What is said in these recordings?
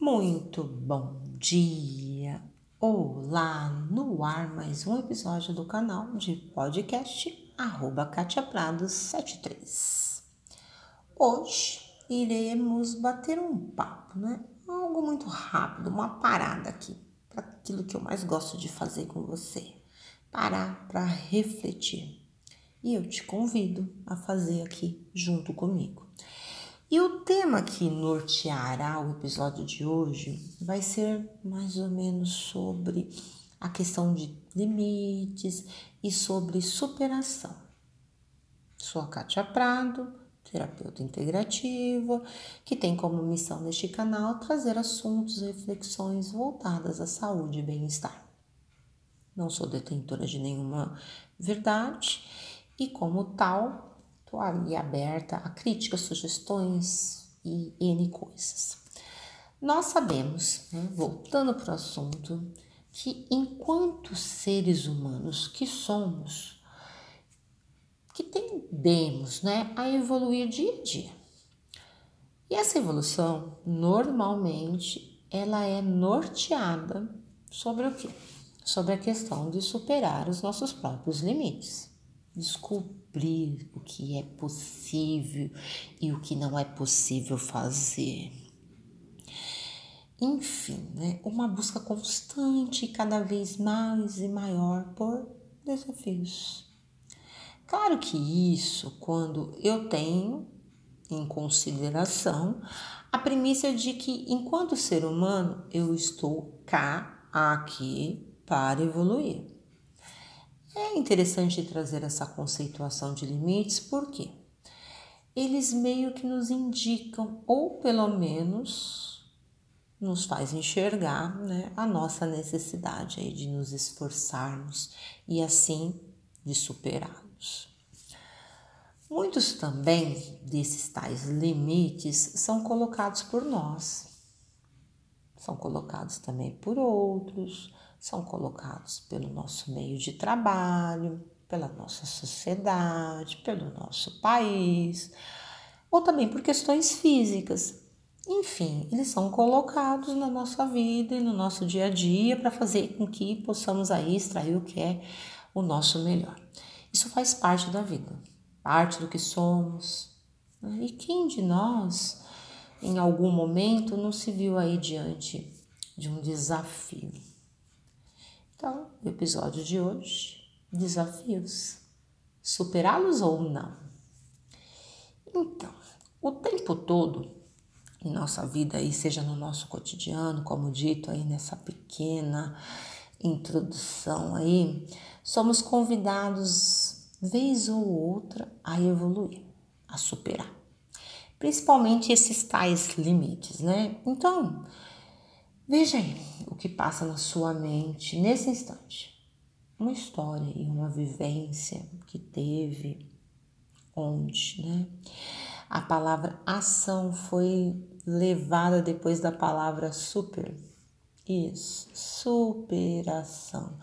Muito bom dia! Olá, no ar mais um episódio do canal de podcast arroba Katia Prados 73. Hoje iremos bater um papo, né? Algo muito rápido, uma parada aqui, para aquilo que eu mais gosto de fazer com você. Parar para refletir. E eu te convido a fazer aqui junto comigo. E o tema que norteará o episódio de hoje vai ser mais ou menos sobre a questão de limites e sobre superação. Sou a Kátia Prado, terapeuta integrativa, que tem como missão neste canal trazer assuntos e reflexões voltadas à saúde e bem-estar. Não sou detentora de nenhuma verdade e, como tal, Estou ali aberta a críticas, sugestões e N coisas. Nós sabemos, né, voltando para o assunto, que enquanto seres humanos que somos, que tendemos né, a evoluir dia a dia. E essa evolução, normalmente, ela é norteada sobre o quê? Sobre a questão de superar os nossos próprios limites descobrir o que é possível e o que não é possível fazer. Enfim, né, uma busca constante, cada vez mais e maior por desafios. Claro que isso, quando eu tenho em consideração a premissa de que, enquanto ser humano, eu estou cá, aqui, para evoluir. É interessante trazer essa conceituação de limites porque eles meio que nos indicam, ou pelo menos nos faz enxergar né, a nossa necessidade aí de nos esforçarmos e assim de superá-los. Muitos também desses tais limites são colocados por nós, são colocados também por outros, são colocados pelo nosso meio de trabalho, pela nossa sociedade, pelo nosso país, ou também por questões físicas. Enfim, eles são colocados na nossa vida e no nosso dia a dia para fazer com que possamos aí extrair o que é o nosso melhor. Isso faz parte da vida, parte do que somos. Né? E quem de nós, em algum momento, não se viu aí diante de um desafio? Então, o episódio de hoje, desafios. Superá-los ou não? Então, o tempo todo em nossa vida aí, seja no nosso cotidiano, como dito aí nessa pequena introdução aí, somos convidados vez ou outra a evoluir, a superar. Principalmente esses tais limites, né? Então, Veja aí o que passa na sua mente nesse instante. Uma história e uma vivência que teve, onde, né? A palavra ação foi levada depois da palavra super. Isso, superação.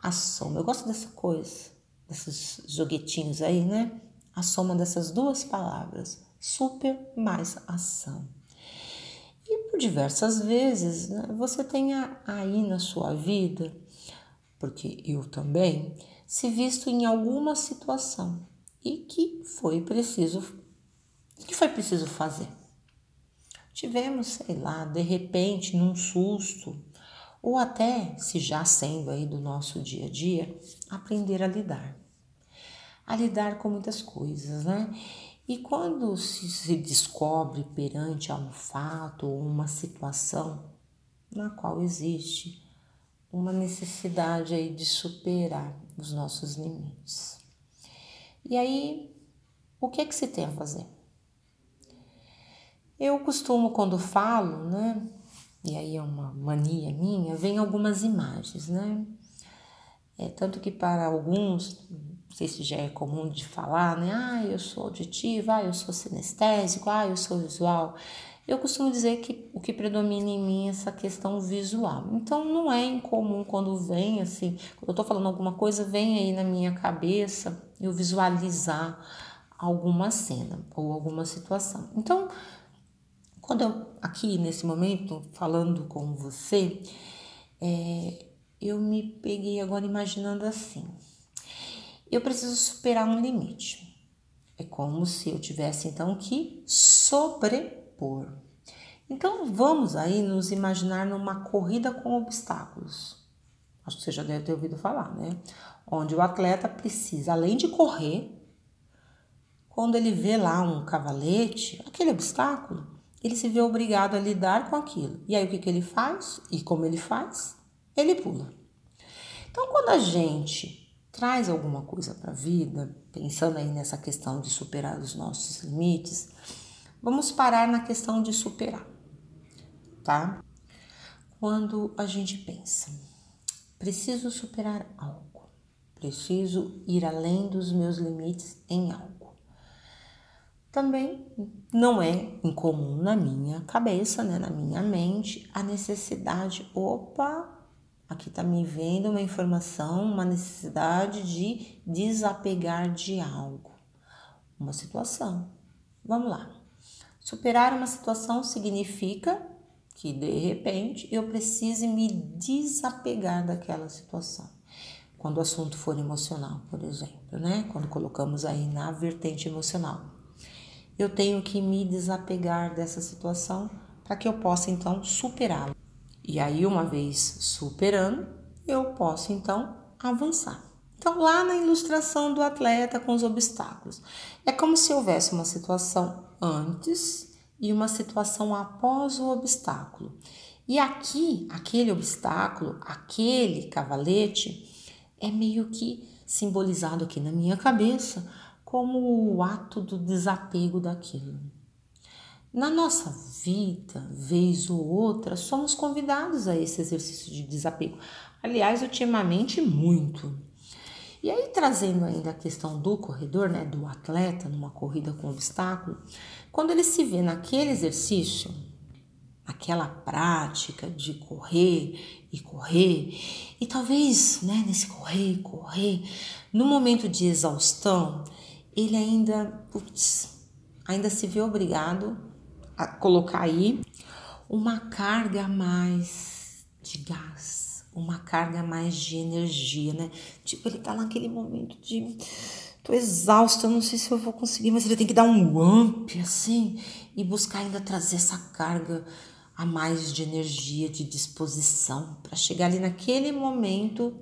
A soma. Eu gosto dessa coisa, desses joguetinhos aí, né? A soma dessas duas palavras, super mais ação por diversas vezes né, você tenha aí na sua vida, porque eu também, se visto em alguma situação e que foi preciso que foi preciso fazer. Tivemos, sei lá, de repente, num susto, ou até, se já sendo aí do nosso dia a dia, aprender a lidar. A lidar com muitas coisas, né? E quando se, descobre perante a um fato ou uma situação na qual existe uma necessidade aí de superar os nossos limites. E aí, o que é que se tem a fazer? Eu costumo, quando falo, né, e aí é uma mania minha, vem algumas imagens, né? É, tanto que para alguns não sei se já é comum de falar, né? Ah, eu sou auditiva, ah, eu sou sinestésico, ah, eu sou visual. Eu costumo dizer que o que predomina em mim é essa questão visual. Então não é incomum quando vem assim, quando eu tô falando alguma coisa, vem aí na minha cabeça eu visualizar alguma cena ou alguma situação. Então, quando eu aqui nesse momento, falando com você, é, eu me peguei agora imaginando assim: eu preciso superar um limite. É como se eu tivesse então que sobrepor. Então vamos aí nos imaginar numa corrida com obstáculos. Acho que você já deve ter ouvido falar, né? Onde o atleta precisa, além de correr, quando ele vê lá um cavalete, aquele obstáculo, ele se vê obrigado a lidar com aquilo. E aí o que, que ele faz? E como ele faz? Ele pula. Então, quando a gente traz alguma coisa para a vida, pensando aí nessa questão de superar os nossos limites, vamos parar na questão de superar tá? Quando a gente pensa, preciso superar algo, preciso ir além dos meus limites em algo. Também não é incomum na minha cabeça, né, na minha mente, a necessidade, opa, aqui tá me vendo uma informação, uma necessidade de desapegar de algo, uma situação. Vamos lá. Superar uma situação significa que de repente eu precise me desapegar daquela situação. Quando o assunto for emocional, por exemplo, né? Quando colocamos aí na vertente emocional. Eu tenho que me desapegar dessa situação para que eu possa então superá-la. E aí, uma vez superando, eu posso então avançar. Então, lá na ilustração do atleta com os obstáculos, é como se houvesse uma situação antes e uma situação após o obstáculo. E aqui, aquele obstáculo, aquele cavalete, é meio que simbolizado aqui na minha cabeça como o ato do desapego daquilo. Na nossa vida, vez ou outra, somos convidados a esse exercício de desapego. Aliás, ultimamente, muito. E aí, trazendo ainda a questão do corredor, né, do atleta numa corrida com obstáculo, quando ele se vê naquele exercício, aquela prática de correr e correr, e talvez, né, nesse correr e correr, no momento de exaustão, ele ainda, putz, ainda se vê obrigado colocar aí uma carga a mais de gás uma carga mais de energia, né? Tipo, ele tá naquele momento de tô exausta, não sei se eu vou conseguir, mas ele tem que dar um ump assim e buscar ainda trazer essa carga a mais de energia, de disposição para chegar ali naquele momento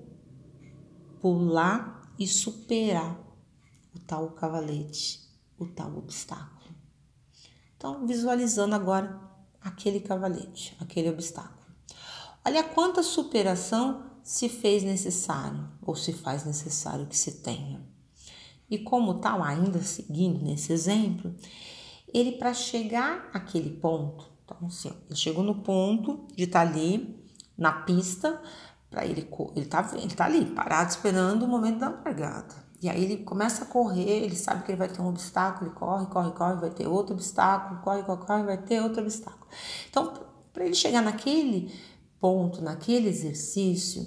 pular e superar o tal cavalete, o tal obstáculo. Então, visualizando agora aquele cavalete, aquele obstáculo. Olha quanta superação se fez necessário ou se faz necessário que se tenha. E como tal, ainda seguindo nesse exemplo, ele para chegar àquele ponto, então assim, ele chegou no ponto de estar tá ali na pista, para ele ele tá, ele tá ali parado esperando o momento da largada. E aí ele começa a correr, ele sabe que ele vai ter um obstáculo, ele corre, corre, corre, vai ter outro obstáculo, corre, corre, corre, vai ter outro obstáculo. Então, para ele chegar naquele ponto, naquele exercício,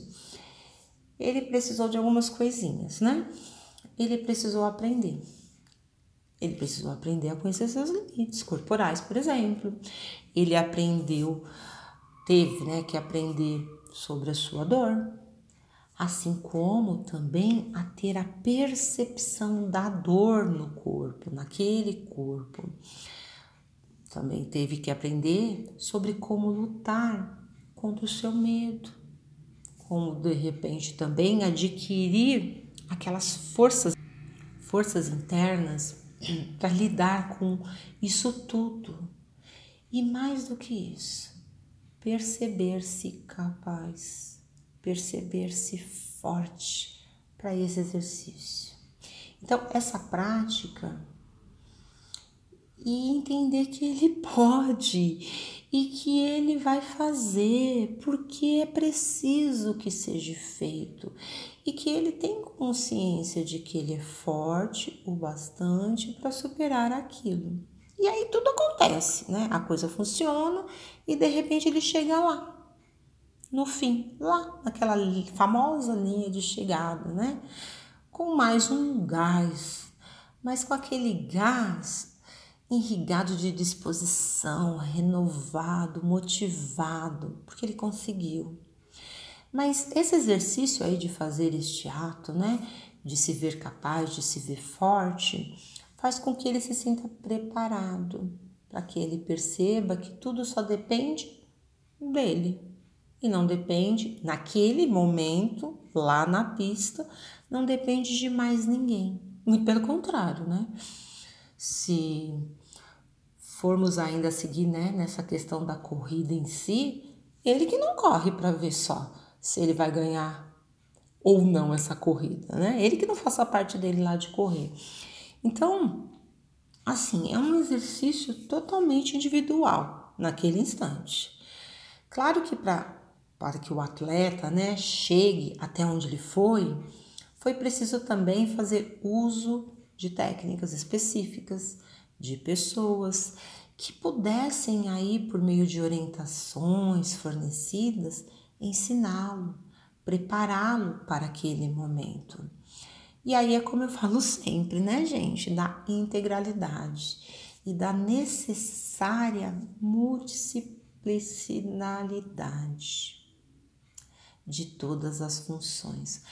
ele precisou de algumas coisinhas, né? Ele precisou aprender. Ele precisou aprender a conhecer seus limites corporais, por exemplo. Ele aprendeu, teve né, que aprender sobre a sua dor, assim como também a ter a percepção da dor no corpo, naquele corpo. Também teve que aprender sobre como lutar contra o seu medo, como de repente também adquirir aquelas forças, forças internas para lidar com isso tudo. E mais do que isso, perceber-se capaz, perceber-se forte para esse exercício. Então, essa prática e entender que ele pode e que ele vai fazer porque é preciso que seja feito e que ele tem consciência de que ele é forte o bastante para superar aquilo. E aí tudo acontece, né? A coisa funciona e de repente ele chega lá, no fim, lá naquela famosa linha de chegada, né? Com mais um gás, mas com aquele gás irrigado de disposição, renovado, motivado, porque ele conseguiu. Mas esse exercício aí de fazer este ato, né, de se ver capaz, de se ver forte, faz com que ele se sinta preparado, para que ele perceba que tudo só depende dele e não depende, naquele momento, lá na pista, não depende de mais ninguém. Muito pelo contrário, né? Se formos ainda seguir né, nessa questão da corrida em si, ele que não corre para ver só se ele vai ganhar ou não essa corrida, né? Ele que não faça parte dele lá de correr. Então, assim, é um exercício totalmente individual naquele instante. Claro que para para que o atleta, né, chegue até onde ele foi, foi preciso também fazer uso de técnicas específicas, de pessoas que pudessem aí por meio de orientações fornecidas ensiná-lo, prepará-lo para aquele momento. E aí é como eu falo sempre, né, gente, da integralidade e da necessária multiplicidade de todas as funções.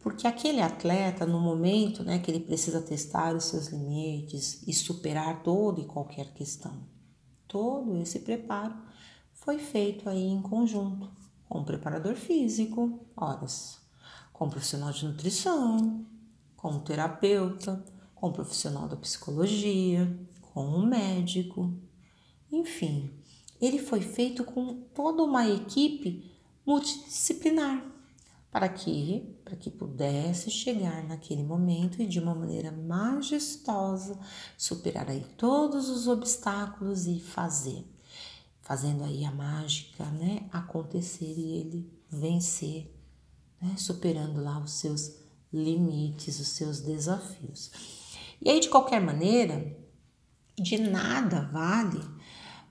Porque aquele atleta, no momento né, que ele precisa testar os seus limites e superar toda e qualquer questão, todo esse preparo foi feito aí em conjunto com o preparador físico, horas, com o profissional de nutrição, com o terapeuta, com o profissional da psicologia, com o médico, enfim, ele foi feito com toda uma equipe multidisciplinar para que, para que pudesse chegar naquele momento e de uma maneira majestosa superar aí todos os obstáculos e fazer, fazendo aí a mágica, né, acontecer e ele vencer, né, superando lá os seus limites, os seus desafios. E aí de qualquer maneira, de nada vale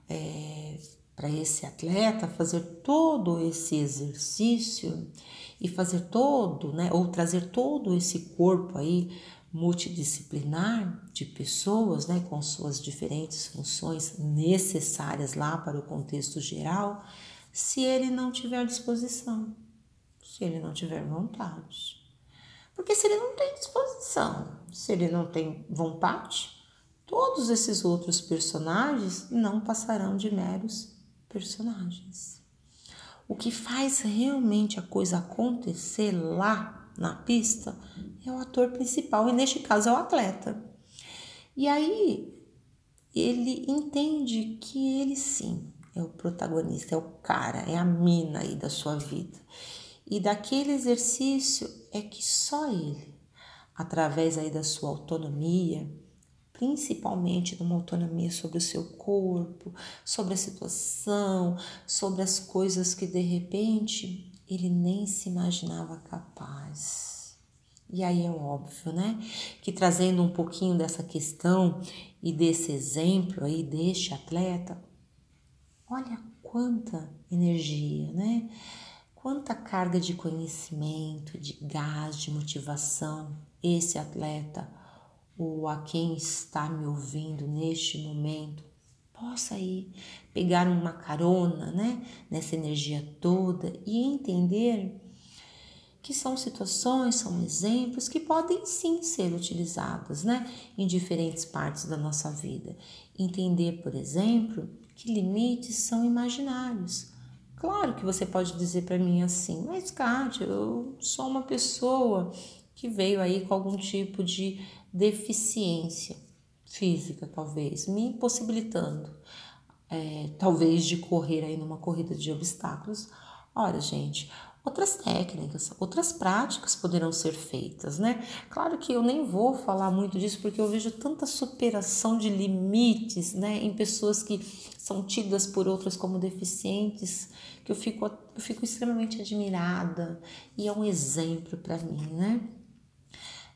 é, para esse atleta fazer todo esse exercício e fazer todo, né, ou trazer todo esse corpo aí multidisciplinar de pessoas, né, com suas diferentes funções necessárias lá para o contexto geral, se ele não tiver disposição, se ele não tiver vontade. Porque se ele não tem disposição, se ele não tem vontade, todos esses outros personagens não passarão de meros personagens. O que faz realmente a coisa acontecer lá na pista é o ator principal, e neste caso é o atleta. E aí ele entende que ele sim é o protagonista, é o cara, é a mina aí da sua vida. E daquele exercício é que só ele, através aí da sua autonomia, principalmente numa autonomia sobre o seu corpo, sobre a situação, sobre as coisas que de repente ele nem se imaginava capaz. E aí é óbvio, né? Que trazendo um pouquinho dessa questão e desse exemplo aí deste atleta, olha quanta energia, né? Quanta carga de conhecimento, de gás, de motivação esse atleta ou a quem está me ouvindo neste momento possa aí pegar uma carona, né, nessa energia toda e entender que são situações, são exemplos que podem sim ser utilizados, né, em diferentes partes da nossa vida. Entender, por exemplo, que limites são imaginários. Claro que você pode dizer para mim assim, mas Kátia, eu sou uma pessoa que veio aí com algum tipo de deficiência física, talvez, me impossibilitando, é, talvez, de correr aí numa corrida de obstáculos. Olha, gente, outras técnicas, outras práticas poderão ser feitas, né? Claro que eu nem vou falar muito disso porque eu vejo tanta superação de limites, né, em pessoas que são tidas por outras como deficientes, que eu fico, eu fico extremamente admirada e é um exemplo para mim, né?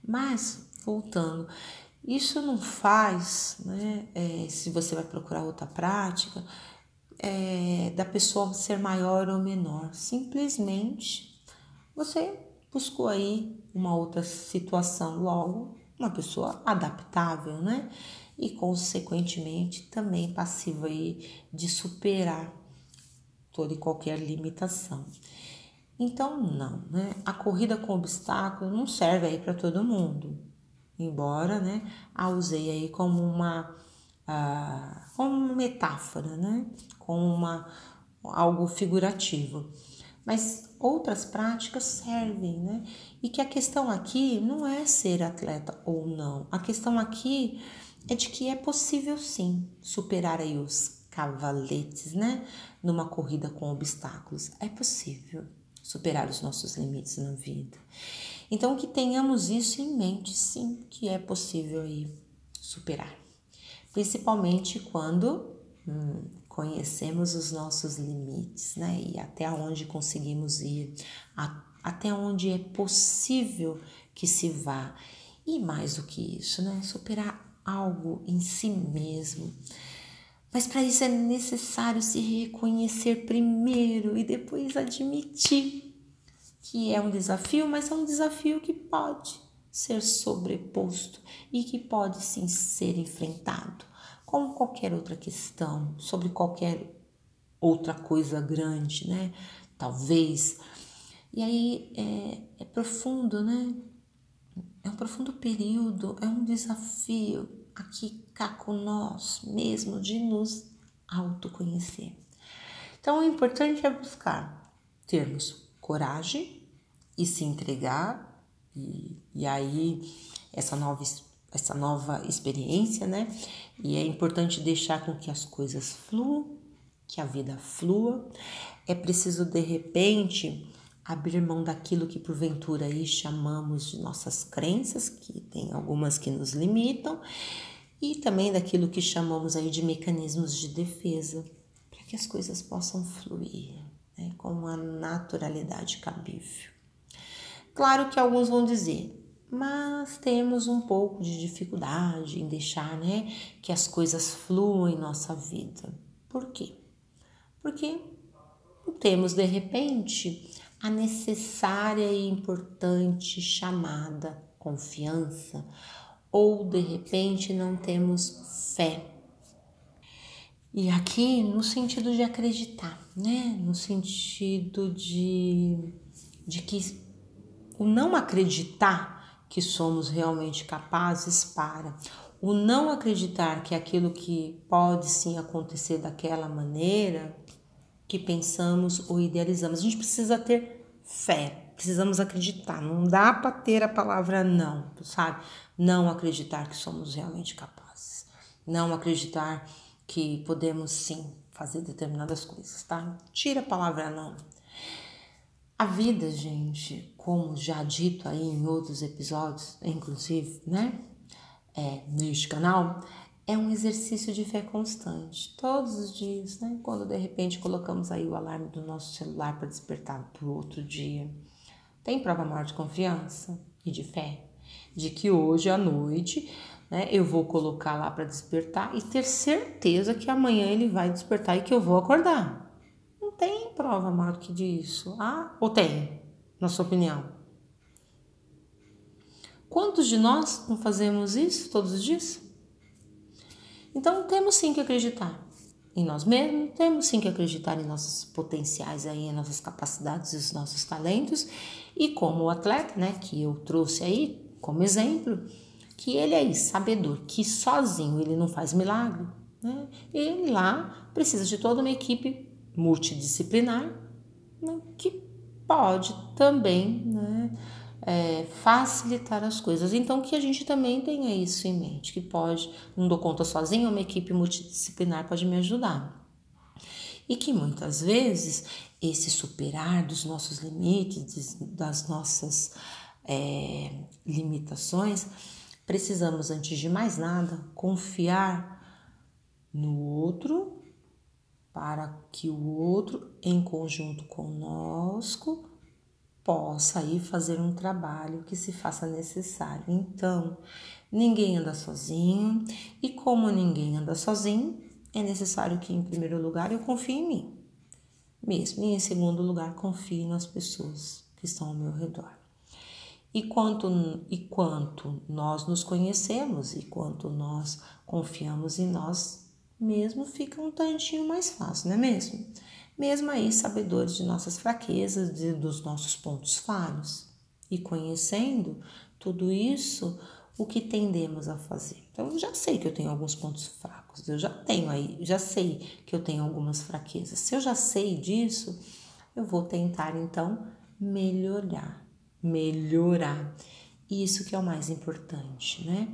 Mas voltando. Isso não faz, né, é, se você vai procurar outra prática, é, da pessoa ser maior ou menor. Simplesmente você buscou aí uma outra situação logo, uma pessoa adaptável, né? e, consequentemente, também passivo aí de superar toda e qualquer limitação. Então, não, né? A corrida com obstáculos não serve aí para todo mundo, embora, né, a usei aí como uma, uh, como uma metáfora, né? Como uma, algo figurativo. Mas outras práticas servem, né? E que a questão aqui não é ser atleta ou não. A questão aqui é de que é possível sim superar aí os cavaletes, né? Numa corrida com obstáculos. É possível superar os nossos limites na vida. Então, que tenhamos isso em mente, sim, que é possível aí superar. Principalmente quando hum, conhecemos os nossos limites, né? E até onde conseguimos ir, a, até onde é possível que se vá. E mais do que isso, né? Superar algo em si mesmo. Mas para isso é necessário se reconhecer primeiro e depois admitir que é um desafio, mas é um desafio que pode ser sobreposto e que pode sim ser enfrentado, como qualquer outra questão, sobre qualquer outra coisa grande, né? Talvez. E aí é, é profundo, né? É um profundo período, é um desafio aqui cá com nós mesmo de nos autoconhecer. Então, o importante é buscar termos coragem e se entregar, e, e aí essa nova, essa nova experiência, né? E é importante deixar com que as coisas fluam, que a vida flua. É preciso, de repente, abrir mão daquilo que porventura aí chamamos de nossas crenças, que tem algumas que nos limitam, e também daquilo que chamamos aí de mecanismos de defesa, para que as coisas possam fluir né, com uma naturalidade cabível. Claro que alguns vão dizer, mas temos um pouco de dificuldade em deixar né, que as coisas fluam em nossa vida. Por quê? Porque temos de repente a necessária e importante chamada confiança ou de repente não temos fé. E aqui no sentido de acreditar, né? No sentido de, de que o não acreditar que somos realmente capazes para, o não acreditar que aquilo que pode sim acontecer daquela maneira que pensamos ou idealizamos. A gente precisa ter fé, precisamos acreditar. Não dá para ter a palavra não, sabe? Não acreditar que somos realmente capazes. Não acreditar que podemos sim fazer determinadas coisas, tá? Tira a palavra não. A vida, gente, como já dito aí em outros episódios, inclusive, né? É, neste canal, é um exercício de fé constante, todos os dias, né? Quando de repente colocamos aí o alarme do nosso celular para despertar para o outro dia, tem prova maior de confiança e de fé de que hoje à noite, né, eu vou colocar lá para despertar e ter certeza que amanhã ele vai despertar e que eu vou acordar. Não tem prova maior que disso. Ah, ou tem, na sua opinião? Quantos de nós não fazemos isso todos os dias? Então temos sim que acreditar em nós mesmos, temos sim que acreditar em nossos potenciais aí, em nossas capacidades os nossos talentos. E como o atleta, né, que eu trouxe aí como exemplo, que ele é sabedor, que sozinho ele não faz milagre, né? Ele lá precisa de toda uma equipe multidisciplinar né, que pode também, né, é, facilitar as coisas. Então, que a gente também tenha isso em mente, que pode, não dou conta sozinho, uma equipe multidisciplinar pode me ajudar. E que muitas vezes esse superar dos nossos limites, das nossas é, limitações, precisamos, antes de mais nada, confiar no outro para que o outro, em conjunto conosco, possa aí fazer um trabalho que se faça necessário. Então, ninguém anda sozinho, e como ninguém anda sozinho, é necessário que, em primeiro lugar, eu confie em mim mesmo, e em segundo lugar, confie nas pessoas que estão ao meu redor. E quanto, e quanto nós nos conhecemos e quanto nós confiamos em nós mesmo, fica um tantinho mais fácil, não é mesmo? Mesmo aí, sabedores de nossas fraquezas, de, dos nossos pontos falhos. E conhecendo tudo isso, o que tendemos a fazer? Então, eu já sei que eu tenho alguns pontos fracos, eu já tenho aí, já sei que eu tenho algumas fraquezas. Se eu já sei disso, eu vou tentar então melhorar melhorar. Isso que é o mais importante, né?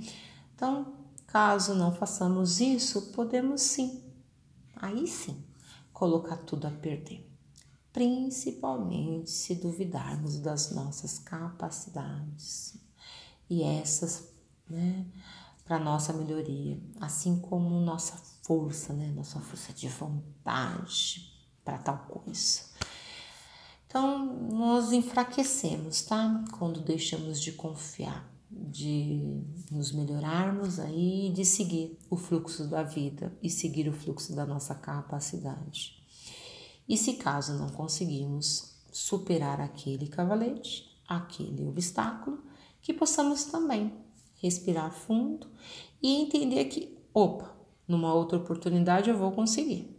Então, caso não façamos isso, podemos sim, aí sim, colocar tudo a perder. Principalmente se duvidarmos das nossas capacidades. E essas, né, para nossa melhoria, assim como nossa força, né, nossa força de vontade para tal coisa. Então, nós enfraquecemos, tá? Quando deixamos de confiar, de nos melhorarmos aí, de seguir o fluxo da vida e seguir o fluxo da nossa capacidade. E se caso não conseguimos superar aquele cavalete, aquele obstáculo, que possamos também respirar fundo e entender que, opa, numa outra oportunidade eu vou conseguir.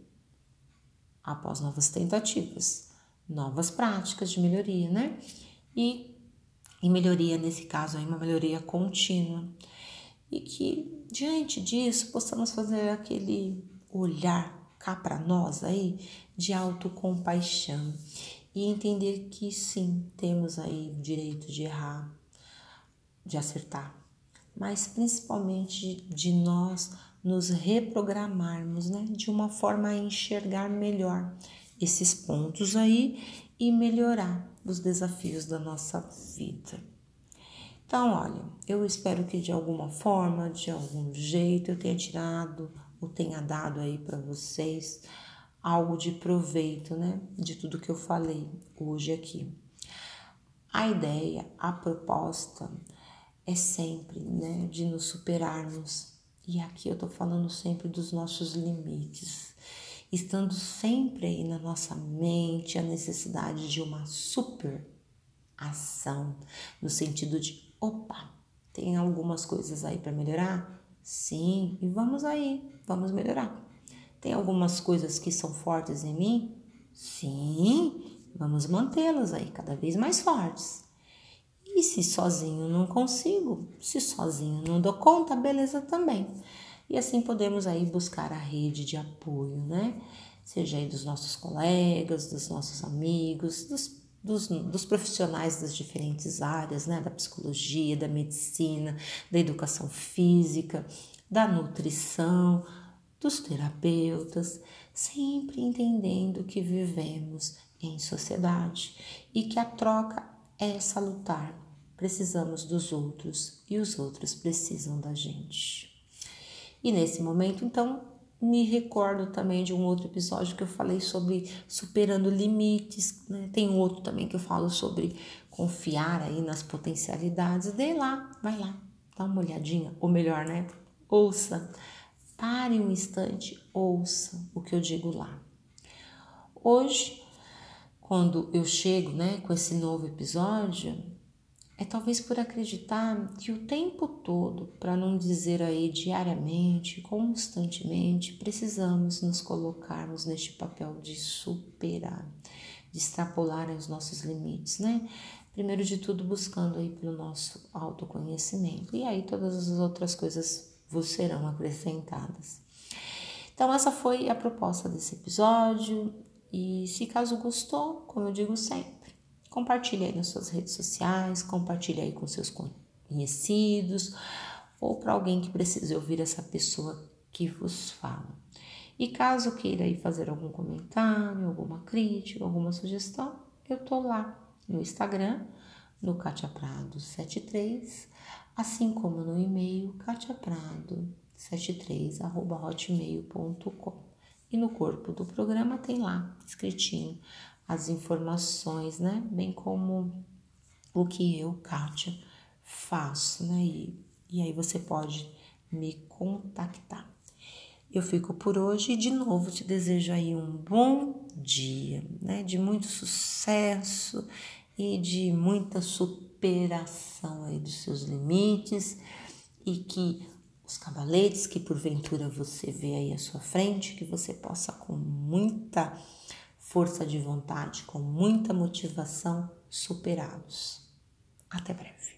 Após novas tentativas novas práticas de melhoria, né? E, e melhoria, nesse caso, aí, uma melhoria contínua. E que, diante disso, possamos fazer aquele olhar cá para nós aí de autocompaixão e entender que sim, temos aí o direito de errar, de acertar, mas principalmente de nós nos reprogramarmos, né, de uma forma a enxergar melhor esses pontos aí e melhorar os desafios da nossa vida. Então, olha, eu espero que de alguma forma, de algum jeito, eu tenha tirado ou tenha dado aí para vocês algo de proveito, né, de tudo que eu falei hoje aqui. A ideia, a proposta é sempre, né, de nos superarmos. E aqui eu tô falando sempre dos nossos limites estando sempre aí na nossa mente a necessidade de uma super ação, no sentido de, opa, tem algumas coisas aí para melhorar? Sim, e vamos aí, vamos melhorar. Tem algumas coisas que são fortes em mim? Sim, vamos mantê-las aí cada vez mais fortes. E se sozinho não consigo, se sozinho não dou conta, beleza também. E assim podemos aí buscar a rede de apoio, né? Seja aí dos nossos colegas, dos nossos amigos, dos, dos, dos profissionais das diferentes áreas, né? Da psicologia, da medicina, da educação física, da nutrição, dos terapeutas, sempre entendendo que vivemos em sociedade e que a troca é salutar. Precisamos dos outros e os outros precisam da gente. E nesse momento, então, me recordo também de um outro episódio que eu falei sobre superando limites, né? Tem um outro também que eu falo sobre confiar aí nas potencialidades. Dê lá, vai lá, dá uma olhadinha, ou melhor, né? Ouça, pare um instante, ouça o que eu digo lá. Hoje, quando eu chego, né, com esse novo episódio, é talvez por acreditar que o tempo todo, para não dizer aí diariamente, constantemente, precisamos nos colocarmos neste papel de superar, de extrapolar os nossos limites, né? Primeiro de tudo, buscando aí pelo nosso autoconhecimento, e aí todas as outras coisas vos serão acrescentadas. Então, essa foi a proposta desse episódio, e se caso gostou, como eu digo sempre, Compartilhe aí nas suas redes sociais, compartilhe aí com seus conhecidos ou para alguém que precise ouvir essa pessoa que vos fala. E caso queira aí fazer algum comentário, alguma crítica, alguma sugestão, eu tô lá no Instagram, no Katia Prado 73, assim como no e-mail katiaprado73@hotmail.com. E no corpo do programa tem lá escritinho as informações, né? Bem como o que eu, Kátia, faço, né? E, e aí você pode me contactar. Eu fico por hoje e de novo te desejo aí um bom dia, né? De muito sucesso e de muita superação aí dos seus limites e que os cavaletes que porventura você vê aí à sua frente, que você possa com muita força de vontade, com muita motivação superá-los. Até breve.